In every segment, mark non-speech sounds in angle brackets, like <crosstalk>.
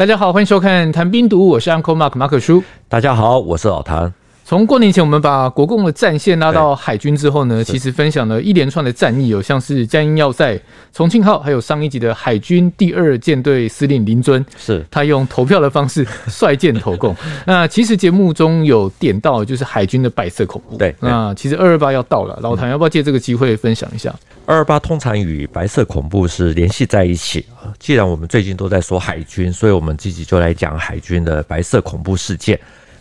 大家好，欢迎收看《谈兵读物》，我是 Uncle Mark 马可叔。大家好，我是老谭。从过年前，我们把国共的战线拉到海军之后呢，其实分享了一连串的战役，有像是江阴要塞、重庆号，还有上一集的海军第二舰队司令林尊，是他用投票的方式 <laughs> 率舰投共。<laughs> 那其实节目中有点到，就是海军的白色恐怖。对，那其实二二八要到了，老谭要不要借这个机会分享一下？二二八通常与白色恐怖是联系在一起。既然我们最近都在说海军，所以我们自己就来讲海军的白色恐怖事件。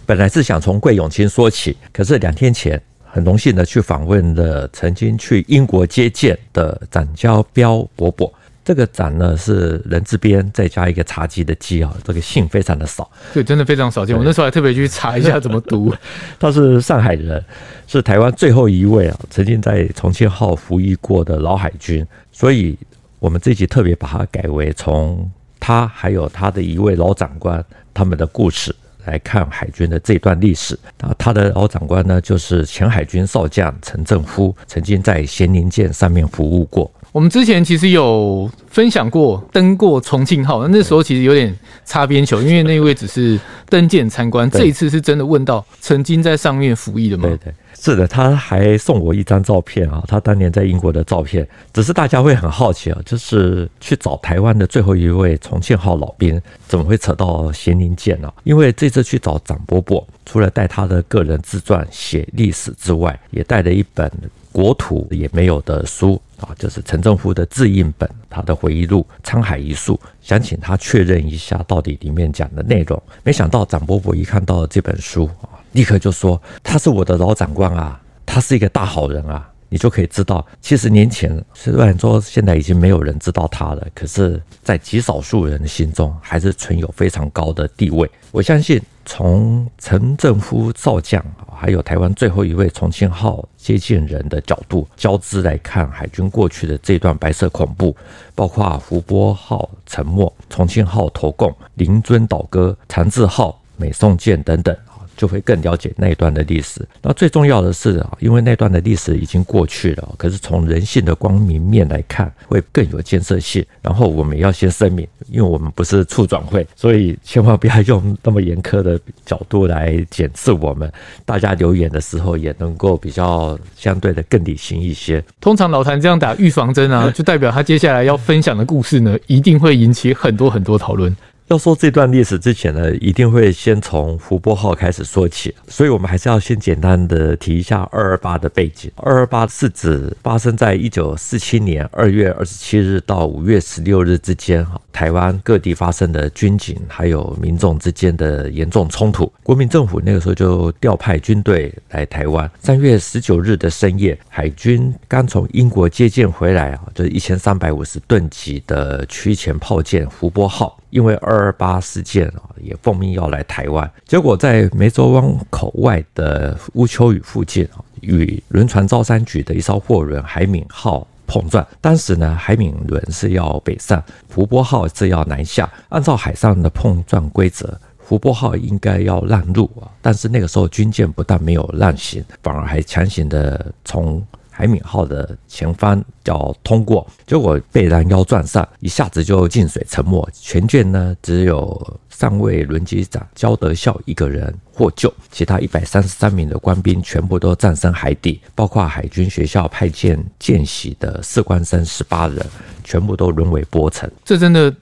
本来是想从桂永清说起，可是两天前很荣幸的去访问了曾经去英国接见的展交彪伯伯。这个展呢是人字边再加一个茶几的几啊，这个姓非常的少，对，真的非常少见。我那时候还特别去查一下怎么读。他是上海人，是台湾最后一位啊曾经在重庆号服役过的老海军，所以我们这集特别把它改为从他还有他的一位老长官他们的故事。来看海军的这段历史啊，他的老长官呢，就是前海军少将陈正夫，曾经在咸宁舰上面服务过。我们之前其实有分享过登过重庆号，那时候其实有点擦边球，因为那位只是登舰参观。这一次是真的问到曾经在上面服役的吗？对对。是的，他还送我一张照片啊，他当年在英国的照片。只是大家会很好奇啊，就是去找台湾的最后一位重庆号老兵，怎么会扯到咸宁舰呢？因为这次去找张伯伯，除了带他的个人自传写历史之外，也带了一本国土也没有的书啊，就是陈正夫的自印本，他的回忆录《沧海一粟》，想请他确认一下到底里面讲的内容。没想到展伯伯一看到这本书啊。立刻就说他是我的老长官啊，他是一个大好人啊，你就可以知道，七十年前虽然说现在已经没有人知道他了，可是，在极少数人的心中还是存有非常高的地位。我相信，从陈正夫少将，还有台湾最后一位重庆号接舰人的角度交织来看海军过去的这段白色恐怖，包括福波号沉没、重庆号投共、林遵倒戈、长治号、美宋舰等等。就会更了解那一段的历史。那最重要的是啊，因为那段的历史已经过去了，可是从人性的光明面来看，会更有建设性。然后我们要先声明，因为我们不是促转会，所以千万不要用那么严苛的角度来检视我们。大家留言的时候也能够比较相对的更理性一些。通常老谭这样打预防针啊，就代表他接下来要分享的故事呢，一定会引起很多很多讨论。要说这段历史之前呢，一定会先从福波号开始说起，所以我们还是要先简单的提一下二二八的背景。二二八是指发生在一九四七年二月二十七日到五月十六日之间，哈，台湾各地发生的军警还有民众之间的严重冲突。国民政府那个时候就调派军队来台湾。三月十九日的深夜，海军刚从英国接见回来啊，就是一千三百五十吨级的区前炮舰福波号。因为二二八事件啊，也奉命要来台湾，结果在湄洲湾口外的乌丘语附近啊，与轮船招商局的一艘货轮海敏号碰撞。当时呢，海敏轮是要北上，福波号是要南下。按照海上的碰撞规则，福波号应该要让路啊，但是那个时候军舰不但没有让行，反而还强行的从。海敏号的前方要通过，结果被拦腰撞上，一下子就进水沉没。全舰呢，只有上尉轮机长焦德孝一个人获救，其他一百三十三名的官兵全部都葬身海底，包括海军学校派遣见习的士官生十八人，全部都沦为波层。这真的。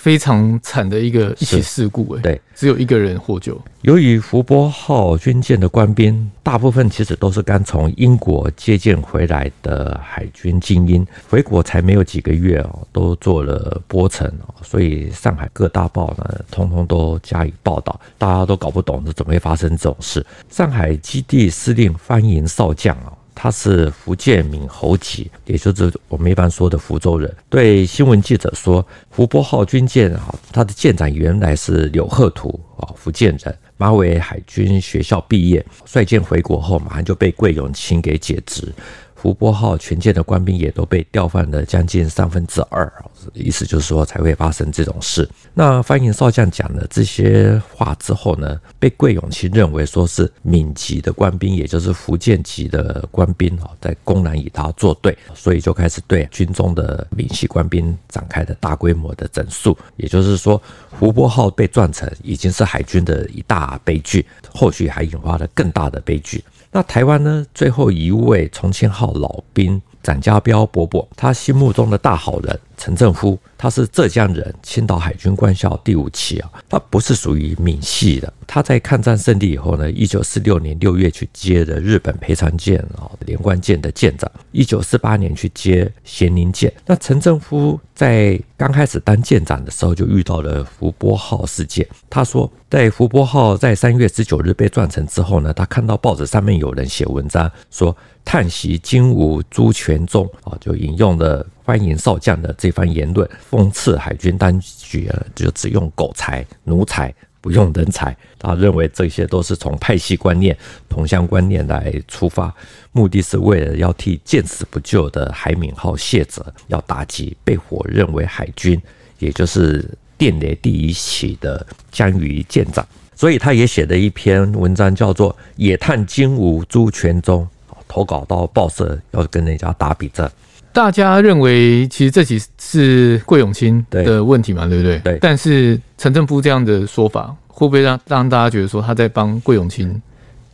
非常惨的一个一起事故，哎，对，只有一个人获救。由于福波号军舰的官兵大部分其实都是刚从英国接见回来的海军精英，回国才没有几个月哦，都做了波层哦，所以上海各大报呢，通通都加以报道，大家都搞不懂这怎么会发生这种事。上海基地司令方营少将啊。他是福建闽侯籍，也就是我们一般说的福州人。对新闻记者说，福波号军舰啊，它的舰长原来是柳鹤图啊，福建人，马尾海军学校毕业，率舰回国后马上就被桂永清给解职。福波号全舰的官兵也都被调换了将近三分之二，意思就是说才会发生这种事。那番营少将讲了这些话之后呢，被桂永清认为说是闽籍的官兵，也就是福建籍的官兵啊，在公然与他作对，所以就开始对军中的闽系官兵展开了大规模的整肃。也就是说，福波号被撞沉已经是海军的一大悲剧，后续还引发了更大的悲剧。那台湾呢？最后一位重庆号老兵展家彪伯伯，他心目中的大好人陈正夫，他是浙江人，青岛海军官校第五期啊，他不是属于闽系的。他在抗战胜利以后呢，一九四六年六月去接的日本赔偿舰啊连贯舰的舰长，一九四八年去接咸宁舰。那陈正夫在刚开始当舰长的时候，就遇到了福波号事件。他说，在福波号在三月十九日被撞沉之后呢，他看到报纸上面有人写文章说。叹息金吾朱全忠啊，就引用了欢迎少将的这番言论，讽刺海军当局啊，就只用狗才、奴才，不用人才。他认为这些都是从派系观念、同乡观念来出发，目的是为了要替见死不救的海敏号卸责，要打击被火认为海军，也就是电雷第一起的江鱼舰长。所以他也写了一篇文章，叫做《野探金吾朱全忠》。投稿到报社，要跟人家打笔战。大家认为，其实这起是桂永清的问题嘛，对不对？对。但是陈正夫这样的说法，会不会让让大家觉得说他在帮桂永清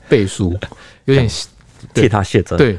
背书，<laughs> 有点替他卸责？对。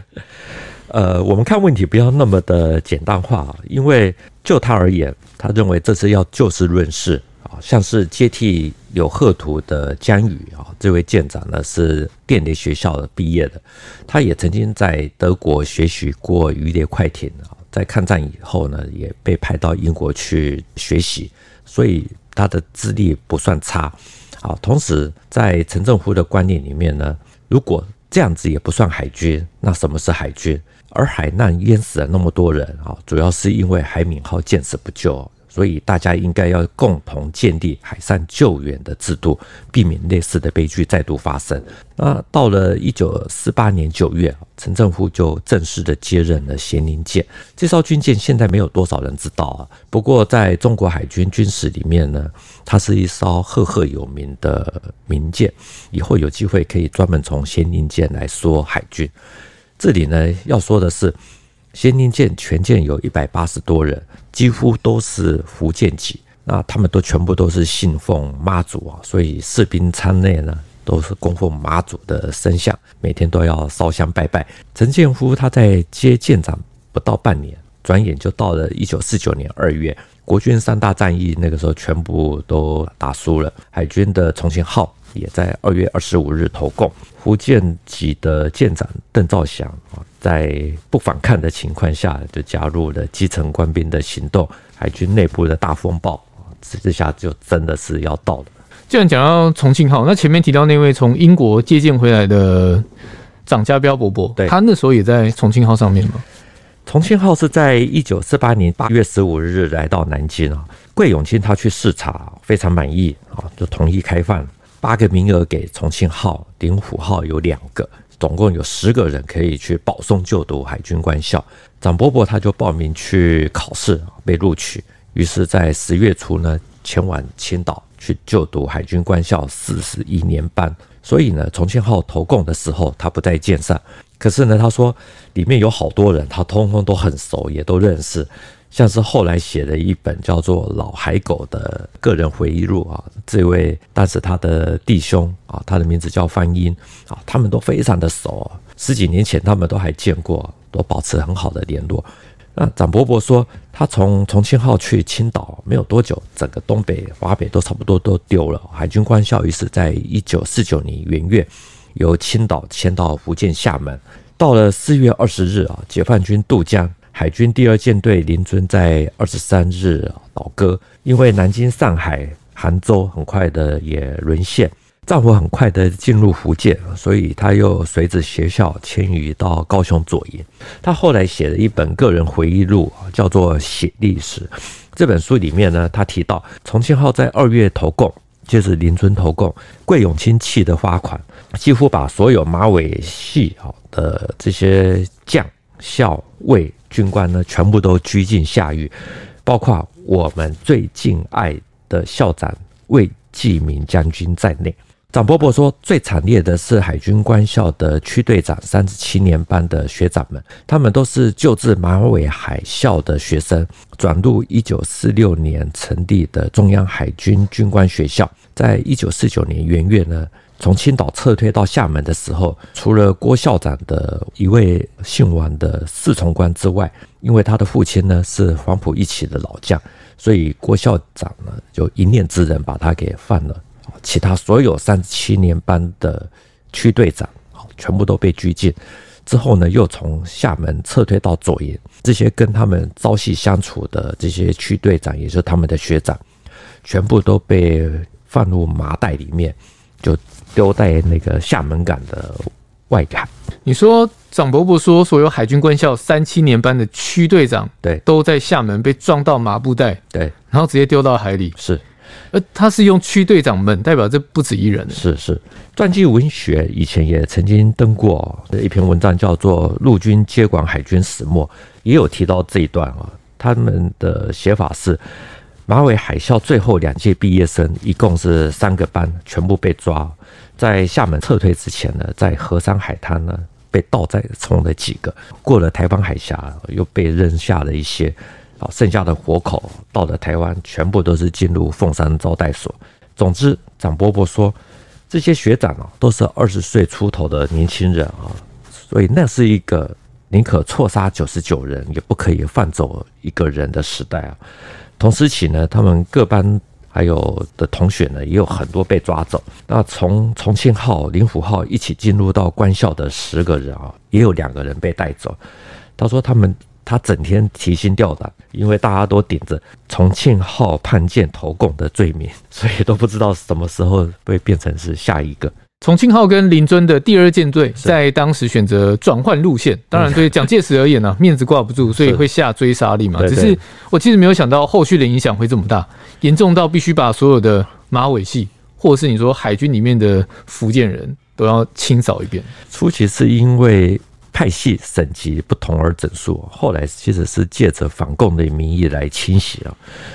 呃，我们看问题不要那么的简单化，因为就他而言，他认为这次要就事论事啊。像是接替柳贺图的江宇啊，这位舰长呢是电力学校毕业的，他也曾经在德国学习过鱼雷快艇啊，在抗战以后呢也被派到英国去学习，所以他的资历不算差啊。同时，在陈正夫的观念里面呢，如果这样子也不算海军，那什么是海军？而海难淹死了那么多人啊，主要是因为海敏号见死不救。所以大家应该要共同建立海上救援的制度，避免类似的悲剧再度发生。那到了一九四八年九月，陈正夫就正式的接任了咸宁舰。这艘军舰现在没有多少人知道啊，不过在中国海军军史里面呢，它是一艘赫赫有名的名舰。以后有机会可以专门从咸宁舰来说海军。这里呢要说的是。咸宁舰全舰有一百八十多人，几乎都是福建籍，那他们都全部都是信奉妈祖啊，所以士兵舱内呢都是供奉妈祖的神像，每天都要烧香拜拜。陈建夫他在接舰长不到半年，转眼就到了一九四九年二月，国军三大战役那个时候全部都打输了，海军的重庆号也在二月二十五日投共，福建籍的舰长邓兆祥啊。在不反抗的情况下，就加入了基层官兵的行动，海军内部的大风暴，这下就真的是要到了。既然讲到重庆号，那前面提到那位从英国接舰回来的展家彪伯伯，对，他那时候也在重庆号上面吗？重庆号是在一九四八年八月十五日来到南京啊，桂永清他去视察，非常满意啊，就同意开放八个名额给重庆号，灵虎号有两个。总共有十个人可以去保送就读海军官校，张伯伯他就报名去考试，被录取。于是，在十月初呢，前往青岛去就读海军官校四十一年班。所以呢，重庆号投共的时候，他不在舰上。可是呢，他说里面有好多人，他通通都很熟，也都认识。像是后来写的一本叫做《老海狗》的个人回忆录啊，这位当时他的弟兄啊，他的名字叫方英啊，他们都非常的熟，十几年前他们都还见过，都保持很好的联络。那展伯伯说，他从重庆号去青岛没有多久，整个东北、华北都差不多都丢了。海军官校于是在一九四九年元月由青岛迁到福建厦门。到了四月二十日啊，解放军渡江。海军第二舰队林尊在二十三日倒戈，因为南京、上海、杭州很快的也沦陷，战火很快的进入福建，所以他又随着学校迁移到高雄左营。他后来写了一本个人回忆录，叫做《写历史》。这本书里面呢，他提到重庆号在二月投共，就是林尊投共，桂永清气得发狂，几乎把所有马尾系好的这些将。校尉军官呢，全部都拘禁下狱，包括我们最敬爱的校长魏继明将军在内。长伯伯说，最惨烈的是海军官校的区队长三十七年班的学长们，他们都是旧制马尾海校的学生，转入一九四六年成立的中央海军军官学校。在一九四九年元月呢，从青岛撤退到厦门的时候，除了郭校长的一位姓王的侍从官之外，因为他的父亲呢是黄埔一期的老将，所以郭校长呢就一念之仁把他给放了。其他所有三十七年班的区队长，全部都被拘禁。之后呢，又从厦门撤退到左营。这些跟他们朝夕相处的这些区队长，也就是他们的学长，全部都被放入麻袋里面，就丢在那个厦门港的外海。你说，长伯伯说，所有海军官校三七年班的区队长，对，都在厦门被装到麻布袋，对，然后直接丢到海里，是。呃，他是用区队长们，代表这不止一人。是是，传记文学以前也曾经登过一篇文章，叫做《陆军接管海军始末》，也有提到这一段啊。他们的写法是：马尾海校最后两届毕业生，一共是三个班，全部被抓。在厦门撤退之前呢，在河山海滩呢被倒载冲了几个，过了台湾海峡又被扔下了一些。好，剩下的活口到了台湾，全部都是进入凤山招待所。总之，长伯伯说，这些学长啊，都是二十岁出头的年轻人啊，所以那是一个宁可错杀九十九人，也不可以放走一个人的时代啊。同时起呢，他们各班还有的同学呢，也有很多被抓走。那从重庆号、灵虎号一起进入到官校的十个人啊，也有两个人被带走。他说他们。他整天提心吊胆，因为大家都顶着重庆号叛舰投共的罪名，所以都不知道什么时候会变成是下一个。重庆号跟林尊的第二舰队在当时选择转换路线，当然对蒋介石而言呢、啊，面子挂不住，所以会下追杀令嘛。只是我其实没有想到后续的影响会这么大，严重到必须把所有的马尾系，或者是你说海军里面的福建人都要清扫一遍。初期是因为。派系省级不同而整数，后来其实是借着反共的名义来清洗啊。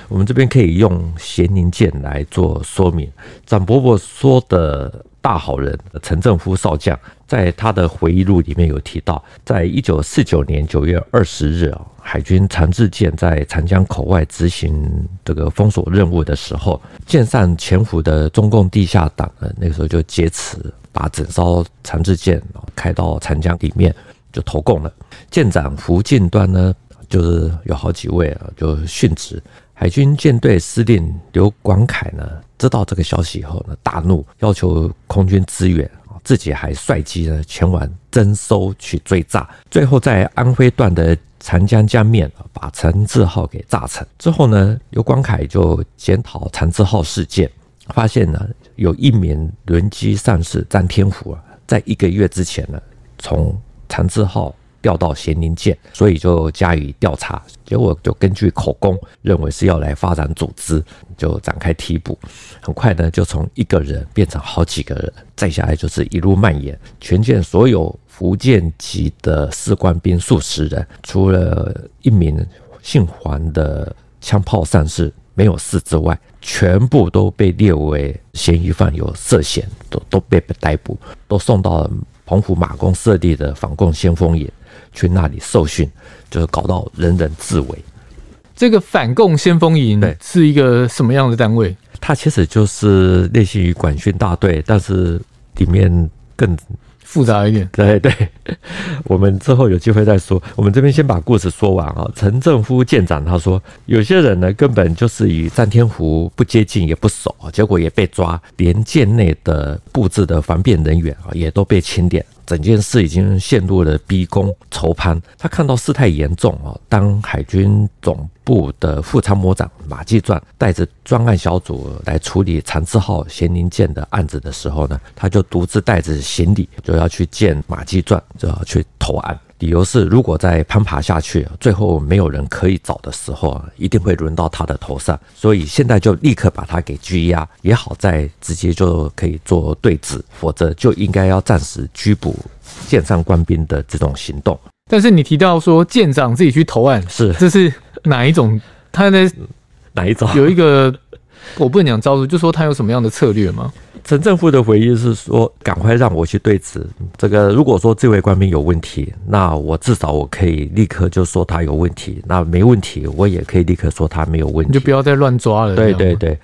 我们这边可以用咸宁舰来做说明。展伯伯说的大好人陈正夫少将，在他的回忆录里面有提到，在一九四九年九月二十日啊，海军长治舰在长江口外执行这个封锁任务的时候，舰上潜伏的中共地下党呢，那个时候就劫持，把整艘长治舰开到长江里面。就投共了。舰长胡进端呢，就是有好几位啊，就殉职。海军舰队司令刘广凯呢，知道这个消息以后呢，大怒，要求空军支援，自己还率机呢前往征收去追炸。最后在安徽段的长江江面把长治号给炸沉。之后呢，刘广凯就检讨长治号事件，发现呢，有一名轮机上士张天福啊，在一个月之前呢，从长治号调到咸宁舰，所以就加以调查。结果就根据口供，认为是要来发展组织，就展开提捕。很快呢，就从一个人变成好几个人，再下来就是一路蔓延。全舰所有福建籍的士官兵数十人，除了一名姓黄的枪炮上士没有事之外，全部都被列为嫌疑犯，有涉嫌，都都被逮捕，都送到了。澎湖马公设立的反共先锋营，去那里受训，就是搞到人人自危。这个反共先锋营是一个什么样的单位？它其实就是类似于管训大队，但是里面更。复杂一点，对对，我们之后有机会再说。我们这边先把故事说完啊。陈正夫舰长他说，有些人呢根本就是与战天湖不接近也不熟，结果也被抓，连舰内的布置的防变人员啊也都被清点。整件事已经陷入了逼宫筹攀。他看到事态严重啊，当海军总部的副参谋长马继传带着专案小组来处理长治号咸宁舰的案子的时候呢，他就独自带着行李就要去见马继传，就要去投案。理由是，如果再攀爬下去，最后没有人可以找的时候，一定会轮到他的头上。所以现在就立刻把他给拘押，也好在直接就可以做对质，否则就应该要暂时拘捕舰上官兵的这种行动。但是你提到说舰长自己去投案，是这是哪一种？他在哪一种？有一个我不能讲招数，就说他有什么样的策略吗？陈正富的回应是说：“赶快让我去对质这个。如果说这位官兵有问题，那我至少我可以立刻就说他有问题；那没问题，我也可以立刻说他没有问题。你就不要再乱抓了。”对对对。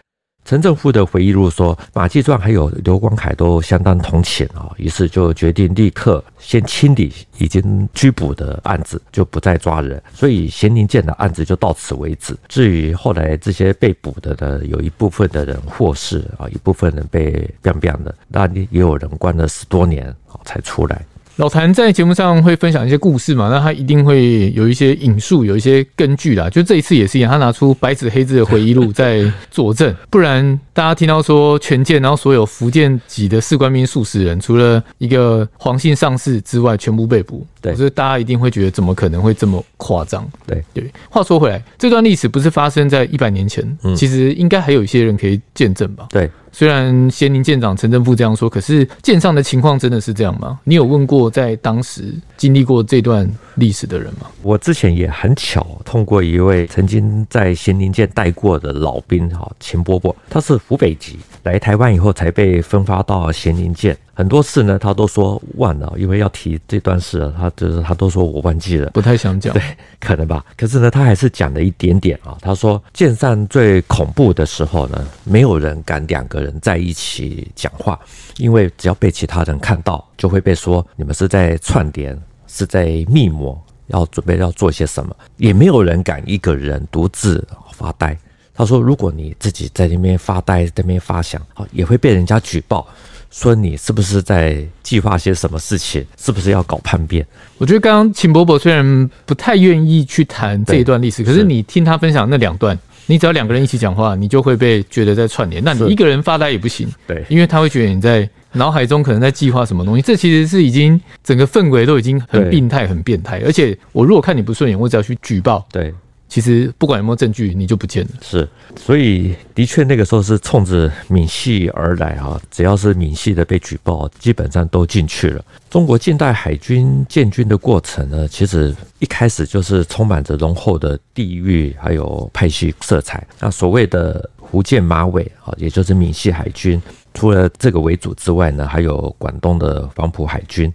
陈正富的回忆录说，马继壮还有刘光凯都相当同情啊，于是就决定立刻先清理已经拘捕的案子，就不再抓人。所以咸宁舰的案子就到此为止。至于后来这些被捕的呢，有一部分的人获释啊，一部分人被变变的，那也有人关了十多年啊才出来。老谭在节目上会分享一些故事嘛，那他一定会有一些引述，有一些根据啦。就这一次也是一样，他拿出白纸黑字的回忆录在佐证，不 <laughs> 然大家听到说全舰，然后所有福建籍的士官兵数十人，除了一个黄姓上士之外，全部被捕。对，所以大家一定会觉得怎么可能会这么夸张？对对。话说回来，这段历史不是发生在一百年前，嗯，其实应该还有一些人可以见证吧？对。虽然咸宁舰长陈正富这样说，可是舰上的情况真的是这样吗？你有问过在当时经历过这段历史的人吗？我之前也很巧通过一位曾经在咸宁舰待过的老兵哈，秦伯伯，他是湖北籍，来台湾以后才被分发到咸宁舰。很多次呢，他都说忘了，因为要提这段事，他就是他都说我忘记了，不太想讲。对，可能吧。可是呢，他还是讲了一点点啊。他说，舰上最恐怖的时候呢，没有人敢两个人在一起讲话，因为只要被其他人看到，就会被说你们是在串联，是在密谋，要准备要做些什么。也没有人敢一个人独自发呆。他说，如果你自己在那边发呆，在那边发想，好，也会被人家举报。说你是不是在计划些什么事情？是不是要搞叛变？我觉得刚刚秦伯伯虽然不太愿意去谈这一段历史，可是你听他分享那两段，你只要两个人一起讲话，你就会被觉得在串联。那你一个人发呆也不行，对，因为他会觉得你在脑海中可能在计划什么东西。这其实是已经整个氛围都已经很病态、很变态。而且我如果看你不顺眼，我只要去举报，对。其实不管有没有证据，你就不见了。是，所以的确那个时候是冲着闽系而来哈，只要是闽系的被举报，基本上都进去了。中国近代海军建军的过程呢，其实一开始就是充满着浓厚的地域还有派系色彩。那所谓的福建马尾啊，也就是闽系海军，除了这个为主之外呢，还有广东的黄埔海军，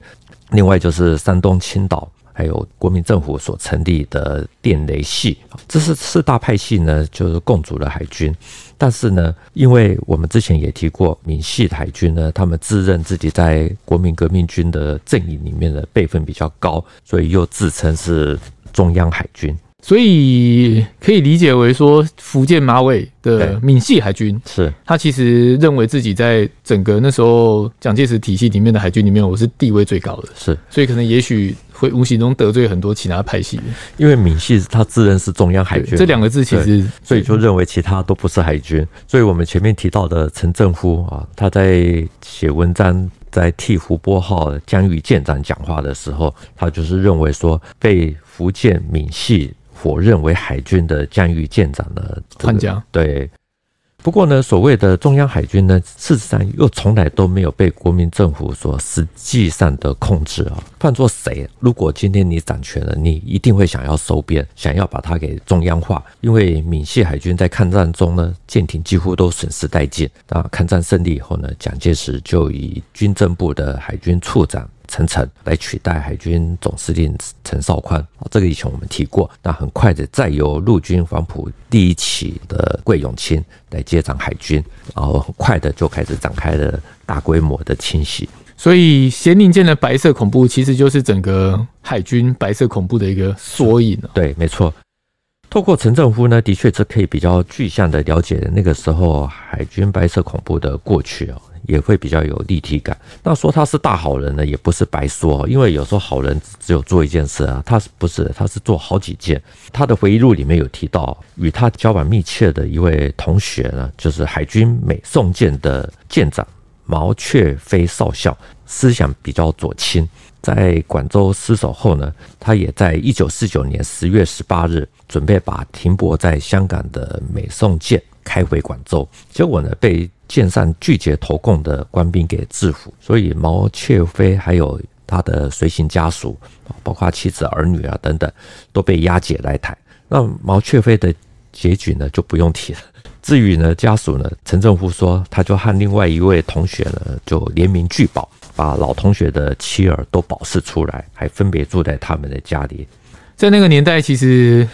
另外就是山东青岛。还有国民政府所成立的电雷系，这是四大派系呢，就是共主的海军。但是呢，因为我们之前也提过，闽系海军呢，他们自认自己在国民革命军的阵营里面的辈分比较高，所以又自称是中央海军。所以可以理解为说，福建马尾的闽系海军是他其实认为自己在整个那时候蒋介石体系里面的海军里面，我是地位最高的，是，所以可能也许会无形中得罪很多其他派系。因为闽系他自认是中央海军，这两个字其实，所以就认为其他都不是海军。所以我们前面提到的陈正夫啊，他在写文章，在替胡波号江鱼舰长讲话的时候，他就是认为说被福建闽系。否认为海军的江鱼舰长的换将对，不过呢，所谓的中央海军呢，事实上又从来都没有被国民政府所实际上的控制啊。换做谁，如果今天你掌权了，你一定会想要收编，想要把它给中央化，因为闽系海军在抗战中呢，舰艇几乎都损失殆尽。那抗战胜利以后呢，蒋介石就以军政部的海军处长。陈诚来取代海军总司令陈绍宽，这个以前我们提过。那很快的，再由陆军黄埔第一期的桂永清来接掌海军，然后很快的就开始展开了大规模的清洗。所以，咸宁舰的白色恐怖其实就是整个海军白色恐怖的一个缩影。对，没错。透过陈正夫呢，的确是可以比较具象的了解那个时候海军白色恐怖的过去哦。也会比较有立体感。那说他是大好人呢，也不是白说，因为有时候好人只有做一件事啊，他是不是？他是做好几件。他的回忆录里面有提到，与他交往密切的一位同学呢，就是海军美宋舰的舰长毛雀飞少校，思想比较左倾。在广州失守后呢，他也在一九四九年十月十八日，准备把停泊在香港的美宋舰开回广州，结果呢，被舰上拒绝投共的官兵给制服，所以毛雀飞还有他的随行家属，包括妻子儿女啊等等，都被押解来台。那毛雀飞的结局呢，就不用提了。至于呢家属呢，陈正夫说，他就和另外一位同学呢，就联名拒保，把老同学的妻儿都保释出来，还分别住在他们的家里。在那个年代，其实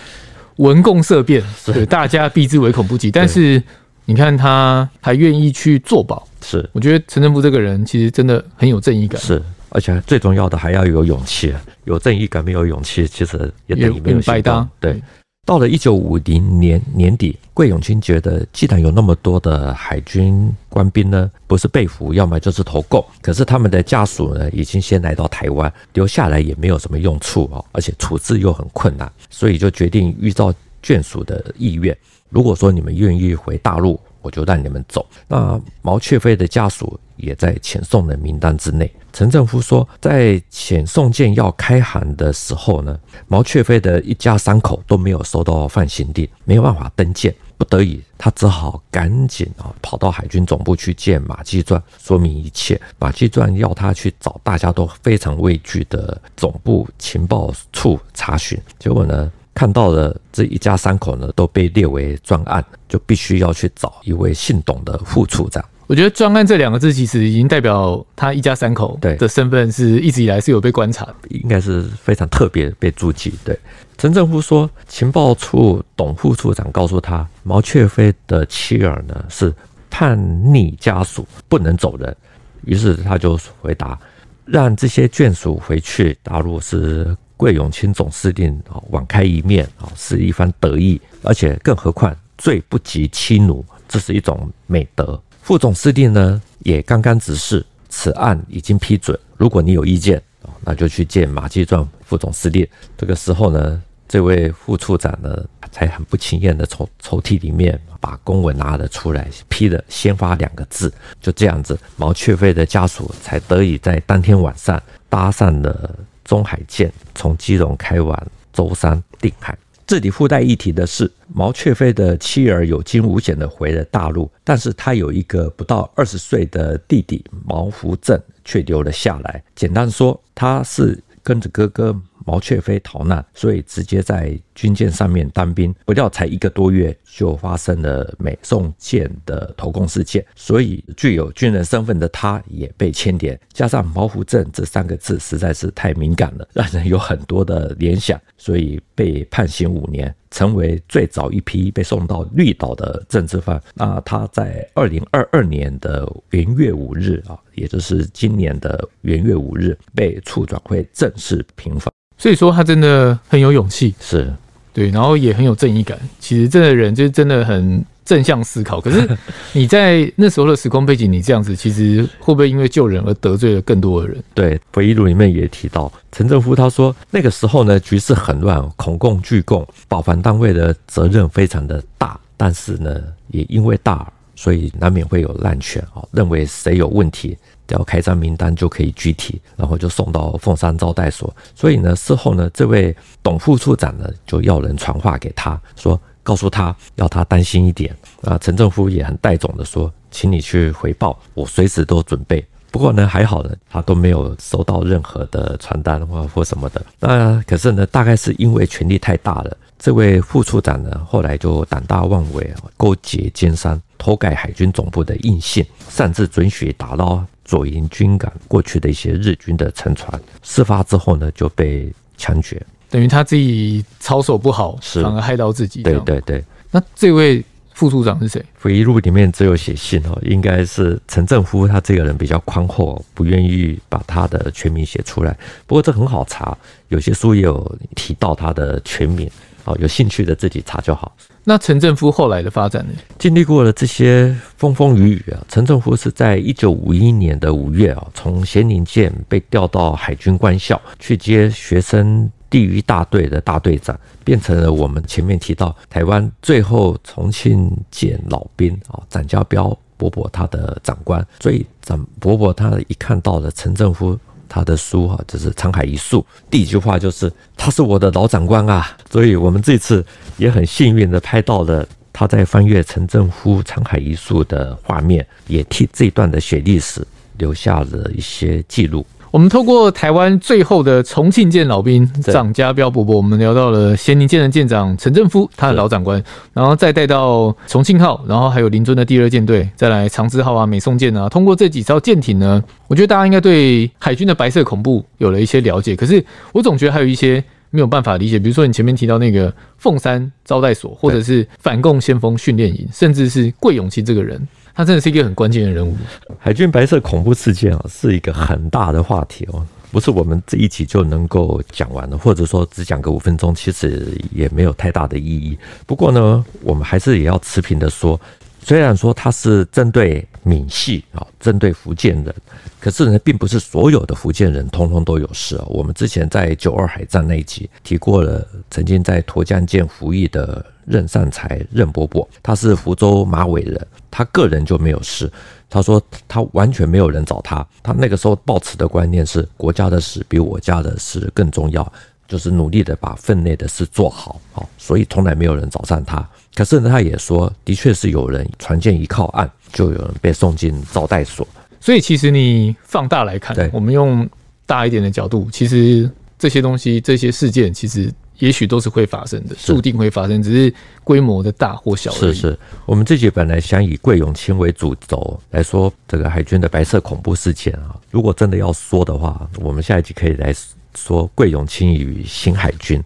闻共色变，对大家避之唯恐不及。但是你看，他还愿意去作保，是我觉得陈正夫这个人其实真的很有正义感，是而且最重要的还要有勇气，有正义感没有勇气，其实也等于没有行动。对。到了一九五零年年底，桂永清觉得，既然有那么多的海军官兵呢，不是被俘，要么就是投共。可是他们的家属呢，已经先来到台湾，留下来也没有什么用处哦，而且处置又很困难，所以就决定依照眷属的意愿，如果说你们愿意回大陆，我就让你们走。那毛雀飞的家属也在遣送的名单之内。陈正夫说，在遣送件要开航的时候呢，毛雀飞的一家三口都没有收到放行令，没有办法登舰，不得已，他只好赶紧啊跑到海军总部去见马继传，说明一切。马继传要他去找大家都非常畏惧的总部情报处查询，结果呢，看到了这一家三口呢都被列为专案，就必须要去找一位姓董的副处长。我觉得“专案”这两个字其实已经代表他一家三口的身份是一直以来是有被观察的，应该是非常特别被注记。对，陈正夫说，情报处董副处长告诉他，毛雀飞的妻儿呢是叛逆家属，不能走人。于是他就回答，让这些眷属回去大陆是桂永清总司令啊网开一面啊，是一番得意，而且更何况罪不及妻奴，这是一种美德。副总司令呢也刚刚指示，此案已经批准。如果你有意见，那就去见马继壮副总司令。这个时候呢，这位副处长呢才很不情愿的从抽屉里面把公文拿了出来，批了“先发”两个字。就这样子，毛雀飞的家属才得以在当天晚上搭上了中海舰，从基隆开往舟山定海。这里附带一提的是，毛雀飞的妻儿有惊无险的回了大陆，但是他有一个不到二十岁的弟弟毛福正却留了下来。简单说，他是跟着哥哥。毛雀飞逃难，所以直接在军舰上面当兵，不料才一个多月就发生了美宋舰的投共事件，所以具有军人身份的他也被牵连。加上毛福镇这三个字实在是太敏感了，让人有很多的联想，所以被判刑五年，成为最早一批被送到绿岛的政治犯。那他在二零二二年的元月五日啊，也就是今年的元月五日被处转会正式平反。所以说他真的很有勇气，是对，然后也很有正义感。其实这个人就是真的很正向思考。可是 <laughs> 你在那时候的时空背景，你这样子，其实会不会因为救人而得罪了更多的人？对，回忆录里面也提到，陈正夫他说那个时候呢，局势很乱，恐共拒共，保防单位的责任非常的大，但是呢，也因为大，所以难免会有滥权啊，认为谁有问题。只要开张名单就可以具体，然后就送到凤山招待所。所以呢，事后呢，这位董副处长呢就要人传话给他说，告诉他要他担心一点。啊，陈正夫也很带种的说，请你去回报，我随时都准备。不过呢，还好呢，他都没有收到任何的传单或或什么的。那可是呢，大概是因为权力太大了，这位副处长呢后来就胆大妄为，勾结奸商，偷改海军总部的印信，擅自准许打捞。左营军港过去的一些日军的沉船，事发之后呢，就被枪决，等于他自己操守不好，是反而害到自己。对对对。那这位副处长是谁？回忆录里面只有写信哦，应该是陈正夫。他这个人比较宽厚，不愿意把他的全名写出来。不过这很好查，有些书也有提到他的全名。哦，有兴趣的自己查就好。那陈正夫后来的发展呢？经历过了这些风风雨雨啊，陈正夫是在一九五一年的五月啊，从咸宁舰被调到海军官校去接学生第一大队的大队长，变成了我们前面提到台湾最后重庆舰老兵啊，展家彪伯伯他的长官。所以展伯伯他一看到了陈正夫。他的书哈，就是《沧海一粟》，第一句话就是他是我的老长官啊，所以我们这次也很幸运的拍到了他在翻阅陈正夫《沧海一粟》的画面，也替这段的写历史留下了一些记录。我们透过台湾最后的重庆舰老兵长家彪伯伯，我们聊到了咸宁舰的舰长陈正夫，他的老长官，然后再带到重庆号，然后还有林尊的第二舰队，再来长治号啊、美宋舰啊。通过这几艘舰艇呢，我觉得大家应该对海军的白色恐怖有了一些了解。可是我总觉得还有一些没有办法理解，比如说你前面提到那个凤山招待所，或者是反共先锋训练营，甚至是桂永清这个人。他真的是一个很关键的人物。海军白色恐怖事件啊，是一个很大的话题哦，不是我们这一集就能够讲完的，或者说只讲个五分钟，其实也没有太大的意义。不过呢，我们还是也要持平的说，虽然说它是针对闽系啊，针对福建人，可是呢，并不是所有的福建人通通都有事啊。我们之前在九二海战那一集提过了，曾经在沱江舰服役的。任善财、任伯伯，他是福州马尾人，他个人就没有事。他说他完全没有人找他，他那个时候抱持的观念是国家的事比我家的事更重要，就是努力的把分内的事做好，好，所以从来没有人找上他。可是呢，他也说，的确是有人船舰一靠岸，就有人被送进招待所。所以其实你放大来看，我们用大一点的角度，其实这些东西、这些事件，其实。也许都是会发生的，注定会发生，只是规模的大或小而已。是是，我们这集本来想以桂永清为主轴来说这个海军的白色恐怖事件啊。如果真的要说的话，我们下一集可以来说桂永清与新海军。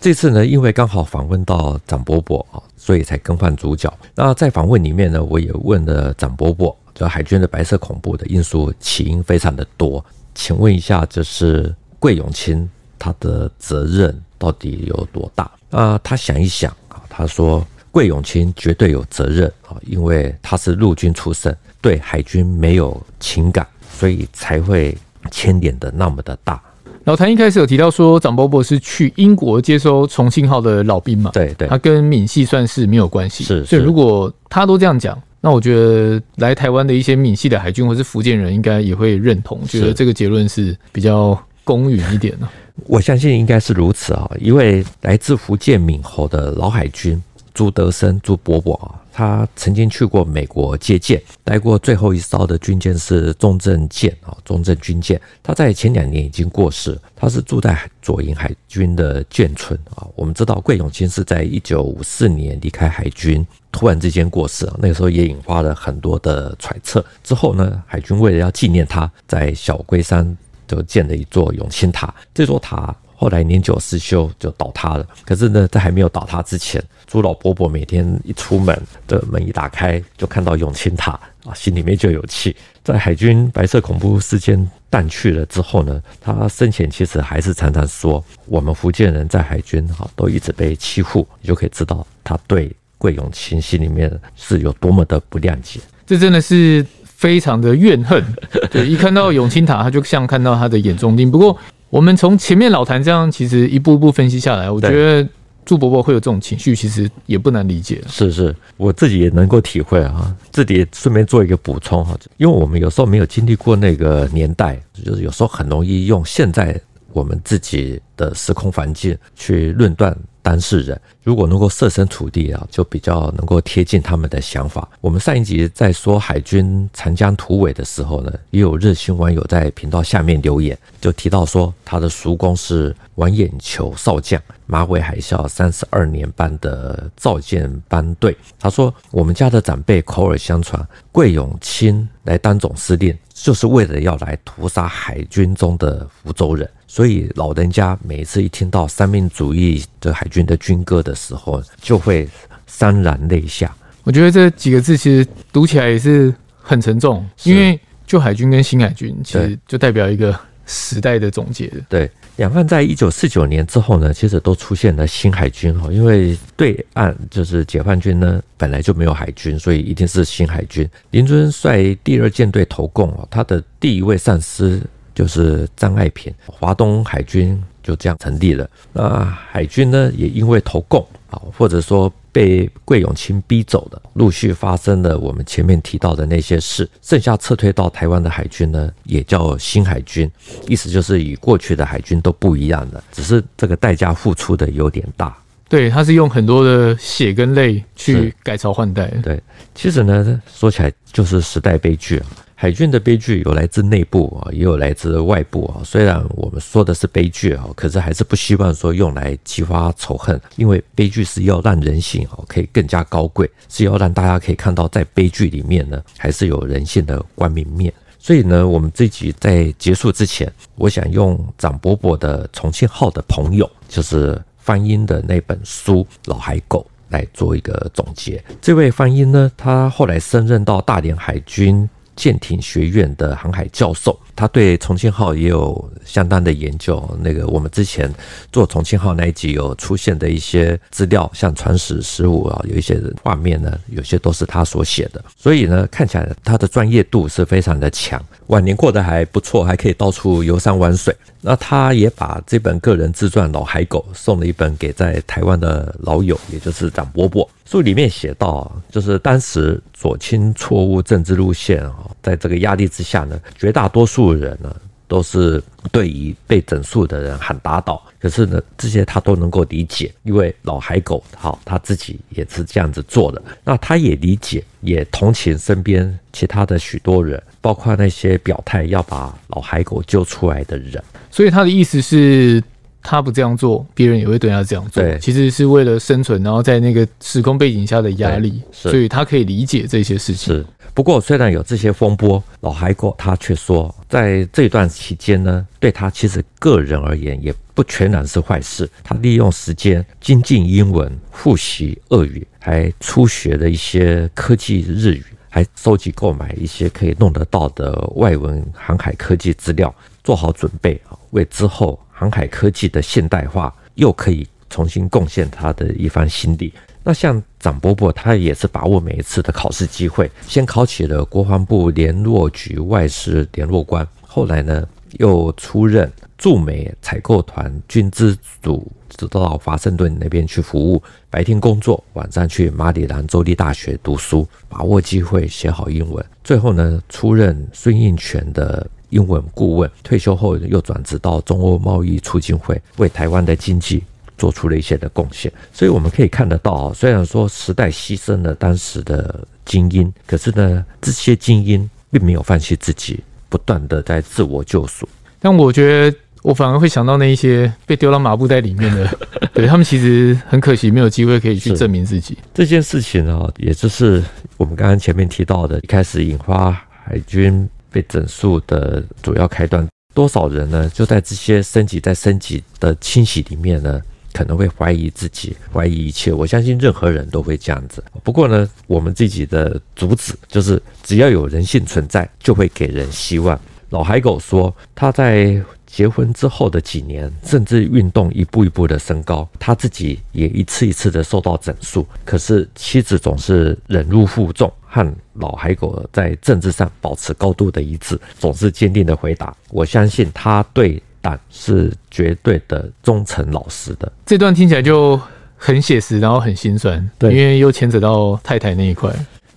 这次呢，因为刚好访问到长伯伯啊，所以才更换主角。那在访问里面呢，我也问了长伯伯，就海军的白色恐怖的因素起因非常的多。请问一下，就是桂永清他的责任？到底有多大？啊，他想一想啊，他说桂永清绝对有责任啊，因为他是陆军出身，对海军没有情感，所以才会牵连的那么的大。老谭一开始有提到说，长伯伯是去英国接收重庆号的老兵嘛？对对，他跟闽系算是没有关系。是，所以如果他都这样讲，那我觉得来台湾的一些闽系的海军或是福建人，应该也会认同，觉得这个结论是比较公允一点的。我相信应该是如此啊，一位来自福建闽侯的老海军朱德生朱伯伯啊，他曾经去过美国接舰，待过最后一艘的军舰是中正舰啊，中正军舰。他在前两年已经过世，他是住在左营海军的舰村啊。我们知道桂永清是在一九五四年离开海军，突然之间过世啊，那个时候也引发了很多的揣测。之后呢，海军为了要纪念他，在小龟山。就建了一座永清塔，这座塔后来年久失修就倒塌了。可是呢，在还没有倒塌之前，朱老伯伯每天一出门的门一打开，就看到永清塔啊，心里面就有气。在海军白色恐怖事件淡去了之后呢，他生前其实还是常常说，我们福建人在海军哈都一直被欺负，你就可以知道他对桂永清心里面是有多么的不谅解。这真的是。非常的怨恨，对，一看到永清塔，他就像看到他的眼中钉。不过，我们从前面老谭这样，其实一步一步分析下来，我觉得朱伯伯会有这种情绪，其实也不难理解。是是，我自己也能够体会啊。自己也顺便做一个补充哈，因为我们有时候没有经历过那个年代，就是有时候很容易用现在我们自己的时空环境去论断。当事人如果能够设身处地啊，就比较能够贴近他们的想法。我们上一集在说海军长江突围的时候呢，也有热心网友在频道下面留言，就提到说他的叔公是王眼球少将，马尾海啸三十二年班的造舰班队。他说我们家的长辈口耳相传，桂永清来当总司令，就是为了要来屠杀海军中的福州人。所以老人家每一次一听到三民主义的海军的军歌的时候，就会潸然泪下。我觉得这几个字其实读起来也是很沉重，因为旧海军跟新海军其实就代表一个时代的总结。对，两岸在一九四九年之后呢，其实都出现了新海军哈，因为对岸就是解放军呢本来就没有海军，所以一定是新海军。林尊率第二舰队投共哦，他的第一位上司。就是张爱萍，华东海军就这样成立了。那海军呢，也因为投共啊，或者说被桂永清逼走的，陆续发生了我们前面提到的那些事。剩下撤退到台湾的海军呢，也叫新海军，意思就是与过去的海军都不一样的，只是这个代价付出的有点大。对，他是用很多的血跟泪去改朝换代。对，其实呢，说起来就是时代悲剧啊。海军的悲剧有来自内部啊，也有来自外部啊。虽然我们说的是悲剧啊，可是还是不希望说用来激发仇恨，因为悲剧是要让人性啊可以更加高贵，是要让大家可以看到在悲剧里面呢，还是有人性的光明面。所以呢，我们这集在结束之前，我想用张伯伯的《重庆号的朋友》，就是翻英的那本书《老海狗》。来做一个总结。这位翻英呢，他后来升任到大连海军舰艇学院的航海教授。他对重庆号也有相当的研究。那个我们之前做重庆号那一集有出现的一些资料，像船史实物啊，有一些画面呢，有些都是他所写的。所以呢，看起来他的专业度是非常的强。晚年过得还不错，还可以到处游山玩水。那他也把这本个人自传《老海狗》送了一本给在台湾的老友，也就是张伯伯。书里面写到啊，就是当时左倾错误政治路线啊，在这个压力之下呢，绝大多数人呢都是对于被整肃的人喊打倒。可是呢，这些他都能够理解，因为老海狗好，他自己也是这样子做的。那他也理解，也同情身边其他的许多人，包括那些表态要把老海狗救出来的人。所以他的意思是，他不这样做，别人也会对他这样做。对，其实是为了生存，然后在那个时空背景下的压力，所以他可以理解这些事情。是。不过，虽然有这些风波，老海狗他却说，在这段期间呢，对他其实个人而言也不全然是坏事。他利用时间精进英文，复习俄语，还初学了一些科技日语，还收集购买一些可以弄得到的外文航海科技资料，做好准备啊，为之后航海科技的现代化又可以重新贡献他的一番心力。那像张伯伯，他也是把握每一次的考试机会，先考起了国防部联络局外事联络官，后来呢又出任驻美采购团军资组，直到华盛顿那边去服务，白天工作，晚上去马里兰州立大学读书，把握机会写好英文。最后呢，出任孙应权的英文顾问，退休后又转职到中欧贸易促进会，为台湾的经济。做出了一些的贡献，所以我们可以看得到，虽然说时代牺牲了当时的精英，可是呢，这些精英并没有放弃自己，不断的在自我救赎。但我觉得，我反而会想到那一些被丢到麻布袋里面的，对他们其实很可惜，没有机会可以去证明自己。这件事情啊，也就是我们刚刚前面提到的，一开始引发海军被整肃的主要开端。多少人呢？就在这些升级再升级的清洗里面呢？可能会怀疑自己，怀疑一切。我相信任何人都会这样子。不过呢，我们自己的主旨就是，只要有人性存在，就会给人希望。老海狗说，他在结婚之后的几年，甚至运动一步一步的升高，他自己也一次一次的受到整肃。可是妻子总是忍辱负重，和老海狗在政治上保持高度的一致，总是坚定的回答：“我相信他对。”党是绝对的忠诚老实的，这段听起来就很写实，然后很心酸，对，因为又牵扯到太太那一块。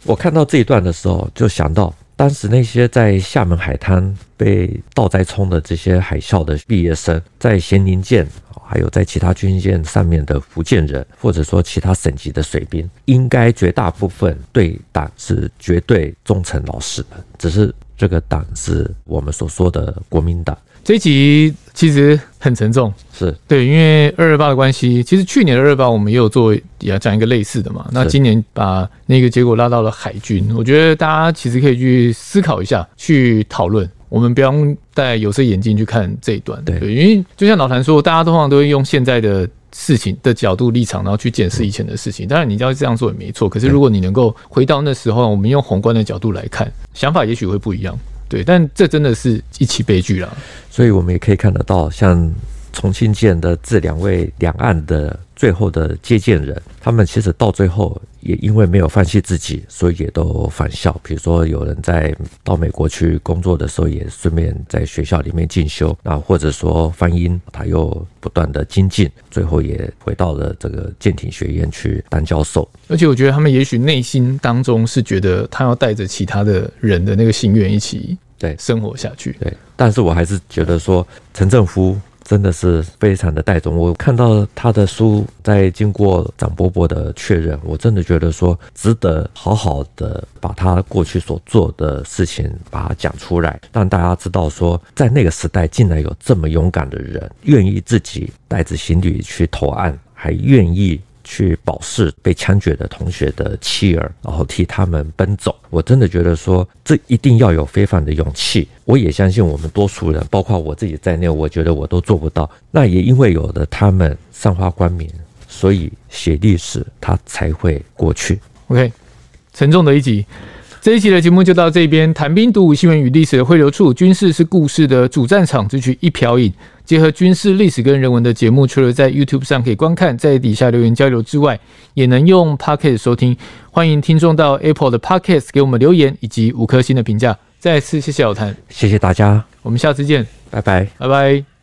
我看到这一段的时候，就想到当时那些在厦门海滩被倒栽葱的这些海校的毕业生，在咸宁舰，还有在其他军舰上面的福建人，或者说其他省级的水兵，应该绝大部分对党是绝对忠诚老实的，只是这个党是我们所说的国民党。这一集其实很沉重，是对，因为二二八的关系。其实去年的二二八我们也有做，也要讲一个类似的嘛。那今年把那个结果拉到了海军，我觉得大家其实可以去思考一下，去讨论。我们不用戴有色眼镜去看这一段，对，因为就像老谭说，大家通常都会用现在的事情的角度立场，然后去检视以前的事情。当然，你要这样做也没错。可是如果你能够回到那时候，我们用宏观的角度来看，想法也许会不一样。对，但这真的是一起悲剧了。所以我们也可以看得到，像重庆舰的这两位两岸的最后的接见人，他们其实到最后也因为没有放弃自己，所以也都返校。比如说，有人在到美国去工作的时候，也顺便在学校里面进修。那或者说翻英，他又不断的精进，最后也回到了这个舰艇学院去当教授。而且我觉得他们也许内心当中是觉得他要带着其他的人的那个心愿一起对生活下去。对，但是我还是觉得说陈政夫。真的是非常的带动。我看到他的书，在经过张伯伯的确认，我真的觉得说值得好好的把他过去所做的事情把它讲出来，让大家知道说，在那个时代竟然有这么勇敢的人，愿意自己带着行李去投案，还愿意。去保释被枪决的同学的妻儿，然后替他们奔走。我真的觉得说，这一定要有非凡的勇气。我也相信我们多数人，包括我自己在内，我觉得我都做不到。那也因为有了他们散发光明，所以写历史它才会过去。OK，沉重的一集。这一期的节目就到这边。谈兵读武，新闻与历史的汇流处，军事是故事的主战场。这曲一瓢饮，结合军事历史跟人文的节目，除了在 YouTube 上可以观看，在底下留言交流之外，也能用 Podcast 收听。欢迎听众到 Apple 的 Podcast 给我们留言以及五颗星的评价。再次谢谢老谭，谢谢大家，我们下次见，拜拜，拜拜。